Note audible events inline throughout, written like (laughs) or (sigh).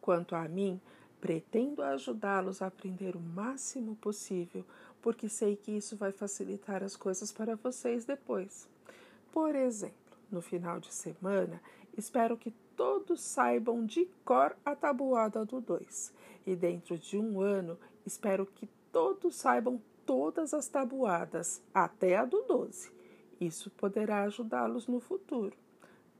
Quanto a mim, pretendo ajudá-los a aprender o máximo possível, porque sei que isso vai facilitar as coisas para vocês depois. Por exemplo, no final de semana, espero que todos saibam de cor a tabuada do 2. E dentro de um ano, espero que todos saibam todas as tabuadas, até a do 12. Isso poderá ajudá-los no futuro.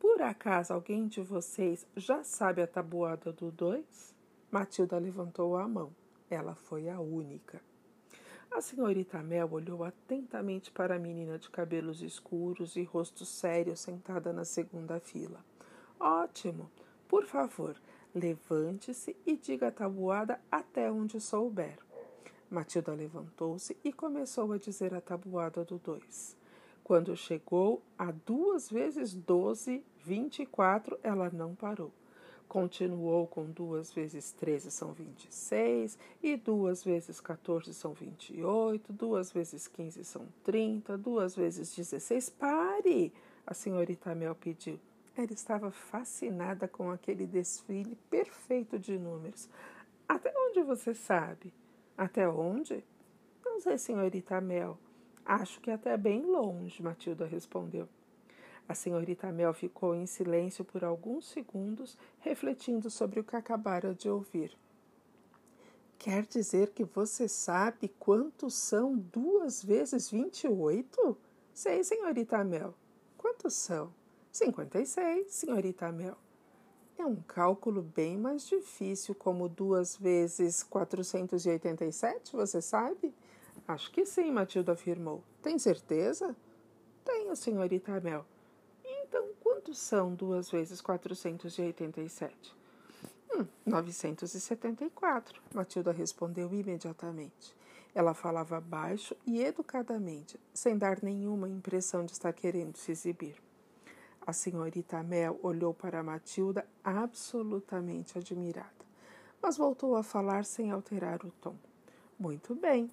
Por acaso alguém de vocês já sabe a tabuada do 2? Matilda levantou a mão. Ela foi a única. A senhorita Mel olhou atentamente para a menina de cabelos escuros e rosto sério sentada na segunda fila. Ótimo! Por favor, levante-se e diga a tabuada até onde souber. Matilda levantou-se e começou a dizer a tabuada do dois. Quando chegou a duas vezes doze, vinte e quatro, ela não parou. Continuou com duas vezes 13 são 26, e duas vezes 14 são 28, duas vezes 15 são 30, duas vezes 16. Pare! A senhorita Mel pediu. Ela estava fascinada com aquele desfile perfeito de números. Até onde você sabe? Até onde? Não sei, senhorita Mel. Acho que até bem longe, Matilda respondeu. A senhorita Mel ficou em silêncio por alguns segundos, refletindo sobre o que acabara de ouvir. Quer dizer que você sabe quantos são duas vezes vinte e oito? Sei, senhorita Mel. Quantos são? Cinquenta e seis, senhorita Mel. É um cálculo bem mais difícil, como duas vezes quatrocentos e oitenta e sete, você sabe? Acho que sim, Matilda afirmou. Tem certeza? Tenho, senhorita Mel. Quantos são duas vezes 487? Hum, 974, Matilda respondeu imediatamente. Ela falava baixo e educadamente, sem dar nenhuma impressão de estar querendo se exibir. A senhorita Mel olhou para Matilda absolutamente admirada, mas voltou a falar sem alterar o tom. Muito bem,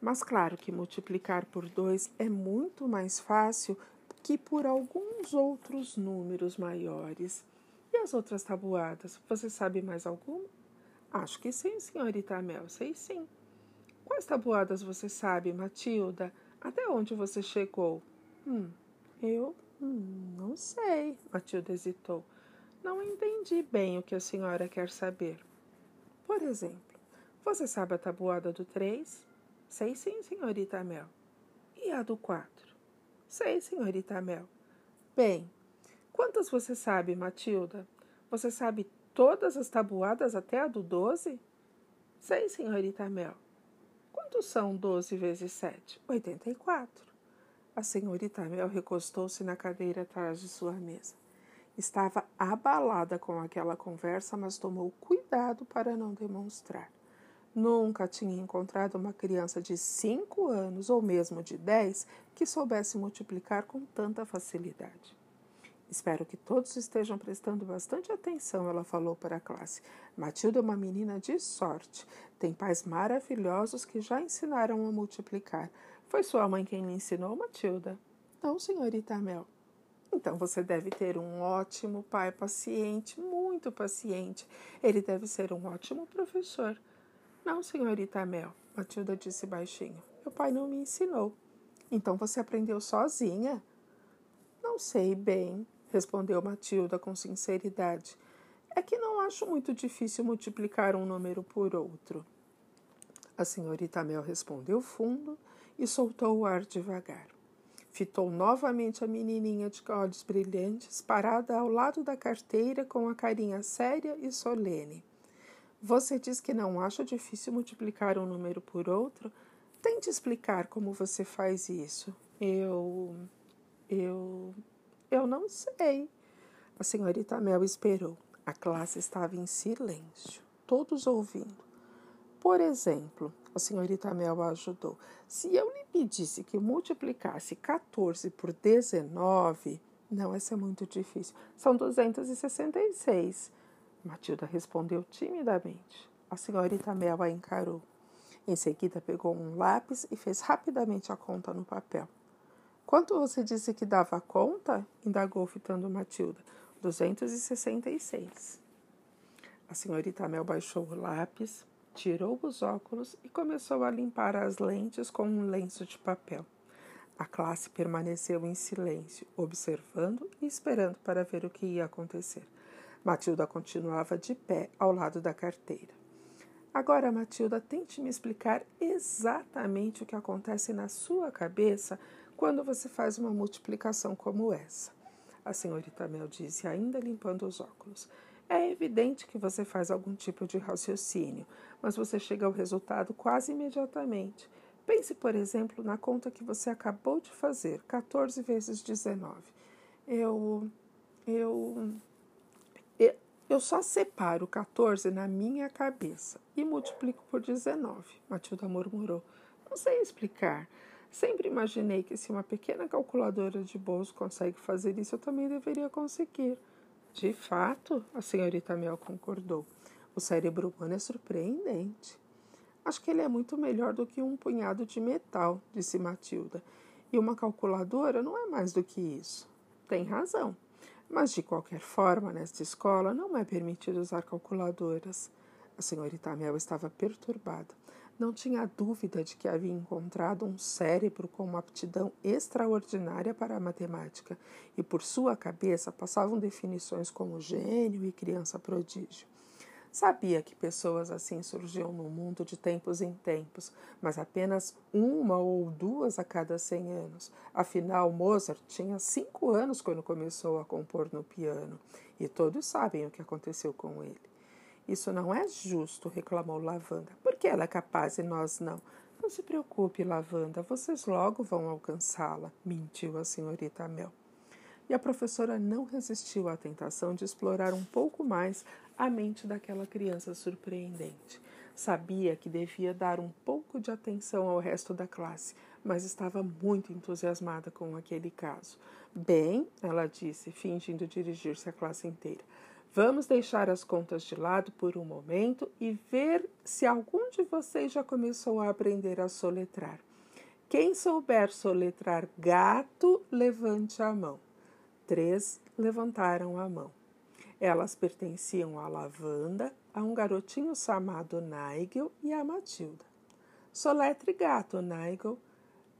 mas claro que multiplicar por dois é muito mais fácil que por alguns outros números maiores. E as outras tabuadas? Você sabe mais alguma? Acho que sim, senhorita Mel, sei sim. Quais tabuadas você sabe, Matilda? Até onde você chegou? Hum, eu hum, não sei, Matilda hesitou. Não entendi bem o que a senhora quer saber. Por exemplo, você sabe a tabuada do três? Sei sim, senhorita Mel. E a do quatro? Sei, senhorita Mel. Bem, quantas você sabe, Matilda? Você sabe todas as tabuadas até a do doze? Sei, senhorita Mel. Quantos são doze vezes sete? Oitenta e quatro. A senhorita Mel recostou-se na cadeira atrás de sua mesa. Estava abalada com aquela conversa, mas tomou cuidado para não demonstrar. Nunca tinha encontrado uma criança de cinco anos ou mesmo de dez que soubesse multiplicar com tanta facilidade. Espero que todos estejam prestando bastante atenção, ela falou para a classe. Matilda é uma menina de sorte. Tem pais maravilhosos que já ensinaram a multiplicar. Foi sua mãe quem lhe ensinou, Matilda? Não, senhorita Mel. Então você deve ter um ótimo pai paciente, muito paciente. Ele deve ser um ótimo professor. Não, senhorita Mel, Matilda disse baixinho. Meu pai não me ensinou. Então você aprendeu sozinha? Não sei bem, respondeu Matilda com sinceridade. É que não acho muito difícil multiplicar um número por outro. A senhorita Mel respondeu fundo e soltou o ar devagar. Fitou novamente a menininha de olhos brilhantes, parada ao lado da carteira com a carinha séria e solene. Você diz que não acha difícil multiplicar um número por outro? Tente explicar como você faz isso. Eu. Eu. Eu não sei. A senhorita Mel esperou. A classe estava em silêncio, todos ouvindo. Por exemplo, a senhorita Mel ajudou. Se eu lhe pedisse que multiplicasse 14 por 19, não, essa é muito difícil. São 266. Matilda respondeu timidamente. A senhorita Mel a encarou. Em seguida, pegou um lápis e fez rapidamente a conta no papel. Quanto você disse que dava conta? indagou fitando Matilda. 266. A A senhorita Mel baixou o lápis, tirou os óculos e começou a limpar as lentes com um lenço de papel. A classe permaneceu em silêncio, observando e esperando para ver o que ia acontecer. Matilda continuava de pé ao lado da carteira. Agora, Matilda, tente me explicar exatamente o que acontece na sua cabeça quando você faz uma multiplicação como essa. A senhorita Mel disse, ainda limpando os óculos. É evidente que você faz algum tipo de raciocínio, mas você chega ao resultado quase imediatamente. Pense, por exemplo, na conta que você acabou de fazer, 14 vezes 19. Eu. Eu. Eu só separo 14 na minha cabeça e multiplico por 19, Matilda murmurou. Não sei explicar. Sempre imaginei que se uma pequena calculadora de bolso consegue fazer isso, eu também deveria conseguir. De fato, a senhorita Mel concordou. O cérebro humano é surpreendente. Acho que ele é muito melhor do que um punhado de metal, disse Matilda. E uma calculadora não é mais do que isso. Tem razão. Mas, de qualquer forma, nesta escola não é permitido usar calculadoras. A senhorita Mel estava perturbada. Não tinha dúvida de que havia encontrado um cérebro com uma aptidão extraordinária para a matemática, e por sua cabeça passavam definições como gênio e criança prodígio. Sabia que pessoas assim surgiam no mundo de tempos em tempos, mas apenas uma ou duas a cada cem anos. Afinal, Mozart tinha cinco anos quando começou a compor no piano, e todos sabem o que aconteceu com ele. Isso não é justo, reclamou Lavanda. Por que ela é capaz e nós não? Não se preocupe, Lavanda, vocês logo vão alcançá-la, mentiu a senhorita Mel e a professora não resistiu à tentação de explorar um pouco mais a mente daquela criança surpreendente. Sabia que devia dar um pouco de atenção ao resto da classe, mas estava muito entusiasmada com aquele caso. Bem, ela disse, fingindo dirigir-se à classe inteira. Vamos deixar as contas de lado por um momento e ver se algum de vocês já começou a aprender a soletrar. Quem souber soletrar gato, levante a mão. Três levantaram a mão. Elas pertenciam à Lavanda, a um garotinho chamado Nigel e a Matilda. Soletre gato, Nigel.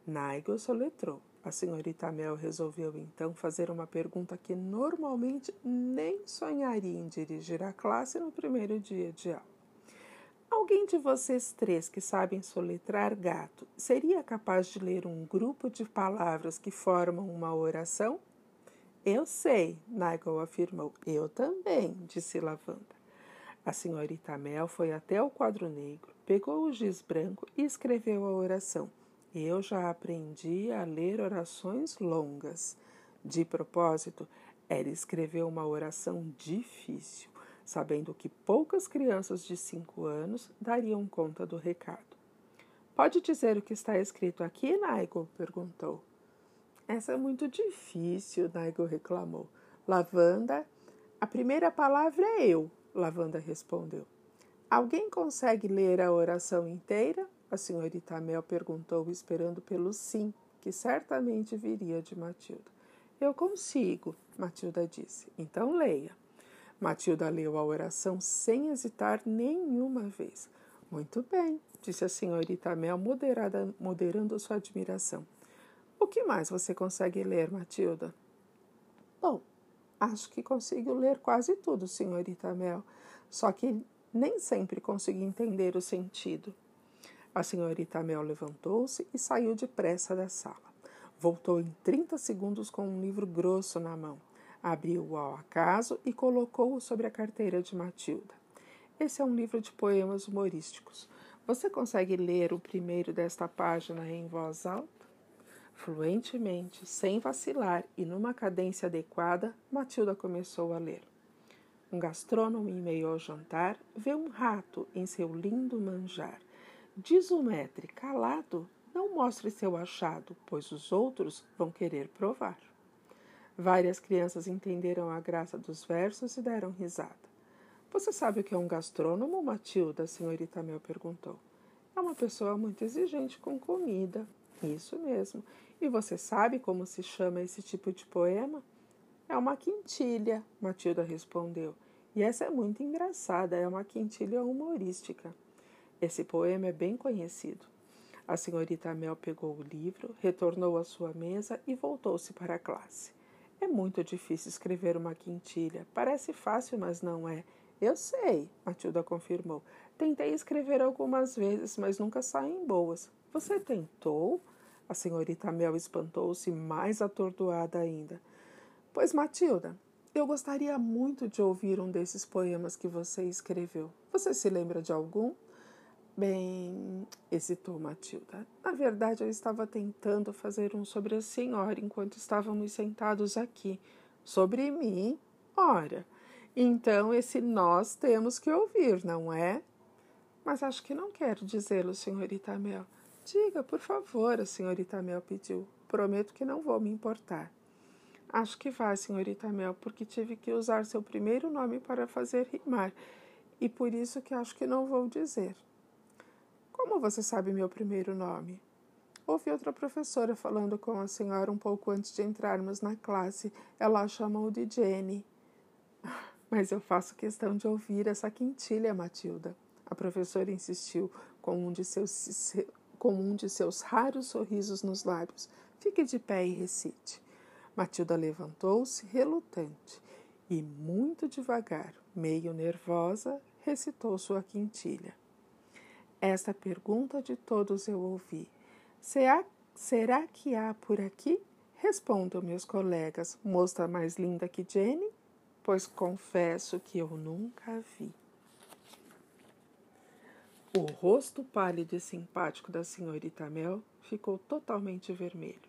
Nigel soletrou. A senhorita Mel resolveu então fazer uma pergunta que normalmente nem sonharia em dirigir à classe no primeiro dia de aula. Alguém de vocês três que sabem soletrar gato seria capaz de ler um grupo de palavras que formam uma oração? Eu sei, Nigel afirmou. Eu também, disse Lavanda. A senhorita Mel foi até o quadro negro, pegou o giz branco e escreveu a oração. Eu já aprendi a ler orações longas. De propósito, ela escreveu uma oração difícil, sabendo que poucas crianças de cinco anos dariam conta do recado. Pode dizer o que está escrito aqui, Nigel? perguntou. Essa é muito difícil, Nigel reclamou. Lavanda, a primeira palavra é eu, Lavanda respondeu. Alguém consegue ler a oração inteira? A senhorita Mel perguntou, esperando pelo sim, que certamente viria de Matilda. Eu consigo, Matilda disse. Então leia. Matilda leu a oração sem hesitar nenhuma vez. Muito bem, disse a senhorita Mel, moderada, moderando sua admiração. O que mais você consegue ler, Matilda? Bom, acho que consigo ler quase tudo, senhorita Mel, só que nem sempre consigo entender o sentido. A senhorita Mel levantou-se e saiu depressa da sala. Voltou em 30 segundos com um livro grosso na mão. Abriu-o ao acaso e colocou-o sobre a carteira de Matilda. Esse é um livro de poemas humorísticos. Você consegue ler o primeiro desta página em voz alta? Fluentemente, sem vacilar e numa cadência adequada, Matilda começou a ler. Um gastrônomo, em meio ao jantar, vê um rato em seu lindo manjar. Diz o metre, calado, não mostre seu achado, pois os outros vão querer provar. Várias crianças entenderam a graça dos versos e deram risada. Você sabe o que é um gastrônomo, Matilda? A senhorita Mel perguntou. É uma pessoa muito exigente com comida. Isso mesmo. E você sabe como se chama esse tipo de poema? É uma quintilha, Matilda respondeu. E essa é muito engraçada, é uma quintilha humorística. Esse poema é bem conhecido. A senhorita Mel pegou o livro, retornou à sua mesa e voltou-se para a classe. É muito difícil escrever uma quintilha. Parece fácil, mas não é. Eu sei, Matilda confirmou. Tentei escrever algumas vezes, mas nunca saem boas. Você tentou? A senhorita Mel espantou-se mais atordoada ainda. Pois, Matilda, eu gostaria muito de ouvir um desses poemas que você escreveu. Você se lembra de algum? Bem, hesitou Matilda. Na verdade, eu estava tentando fazer um sobre a senhora enquanto estávamos sentados aqui. Sobre mim? Ora, então esse nós temos que ouvir, não é? Mas acho que não quero dizê-lo, senhorita Mel. Diga, por favor, a senhorita Mel pediu. Prometo que não vou me importar. Acho que vai, senhorita Mel, porque tive que usar seu primeiro nome para fazer rimar, e por isso que acho que não vou dizer. Como você sabe meu primeiro nome? Ouvi outra professora falando com a senhora um pouco antes de entrarmos na classe. Ela a chamou de Jenny. (laughs) Mas eu faço questão de ouvir essa quintilha, Matilda. A professora insistiu com um de seus, com um de seus raros sorrisos nos lábios. Fique de pé e recite. Matilda levantou-se, relutante, e muito devagar, meio nervosa, recitou sua quintilha. Esta pergunta de todos eu ouvi. Será, será que há por aqui? Respondam meus colegas, moça mais linda que Jenny? Pois confesso que eu nunca vi. O rosto pálido e simpático da senhorita Mel ficou totalmente vermelho.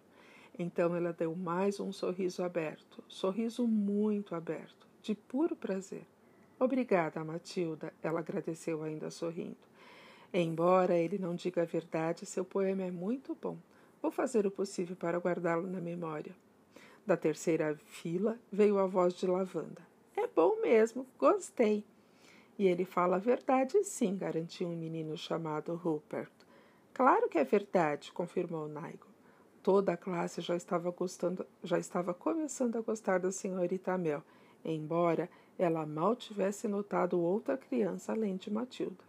Então ela deu mais um sorriso aberto, sorriso muito aberto, de puro prazer. Obrigada, Matilda, ela agradeceu ainda sorrindo. Embora ele não diga a verdade, seu poema é muito bom. Vou fazer o possível para guardá-lo na memória. Da terceira fila veio a voz de Lavanda. É bom mesmo, gostei. E ele fala a verdade, sim, garantiu um menino chamado Rupert. Claro que é verdade, confirmou Naigo. Toda a classe já estava gostando, já estava começando a gostar da senhorita Mel, embora ela mal tivesse notado outra criança além de Matilda.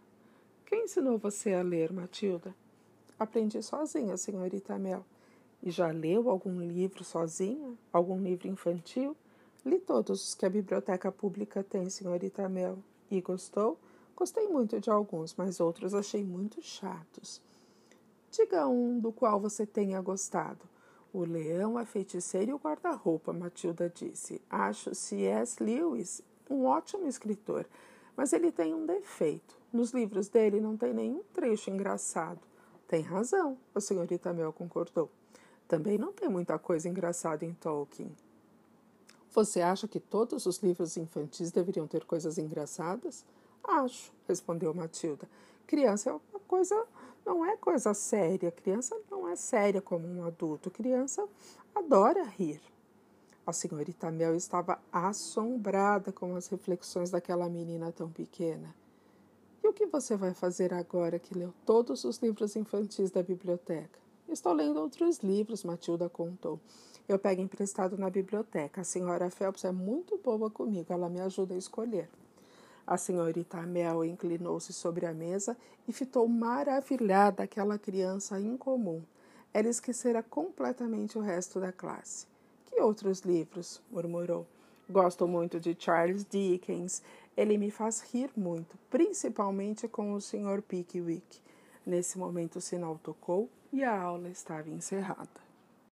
Quem ensinou você a ler, Matilda? Aprendi sozinha, senhorita Mel. E já leu algum livro sozinha? Algum livro infantil? Li todos os que a biblioteca pública tem, senhorita Mel. E gostou? Gostei muito de alguns, mas outros achei muito chatos. Diga um do qual você tenha gostado. O leão, a feiticeira e o guarda-roupa, Matilda disse. Acho C.S. Lewis um ótimo escritor, mas ele tem um defeito. Nos livros dele não tem nenhum trecho engraçado. Tem razão, a senhorita Mel concordou. Também não tem muita coisa engraçada em Tolkien. Você acha que todos os livros infantis deveriam ter coisas engraçadas? Acho, respondeu Matilda. Criança é uma coisa não é coisa séria. Criança não é séria como um adulto. Criança adora rir. A senhorita Mel estava assombrada com as reflexões daquela menina tão pequena. E o que você vai fazer agora que leu todos os livros infantis da biblioteca? Estou lendo outros livros, Matilda contou. Eu pego emprestado na biblioteca. A senhora Phelps é muito boa comigo, ela me ajuda a escolher. A senhorita Mel inclinou-se sobre a mesa e fitou maravilhada aquela criança incomum. Ela esquecera completamente o resto da classe. Que outros livros? murmurou. Gosto muito de Charles Dickens. Ele me faz rir muito, principalmente com o Sr. Pickwick. Nesse momento o sinal tocou e a aula estava encerrada.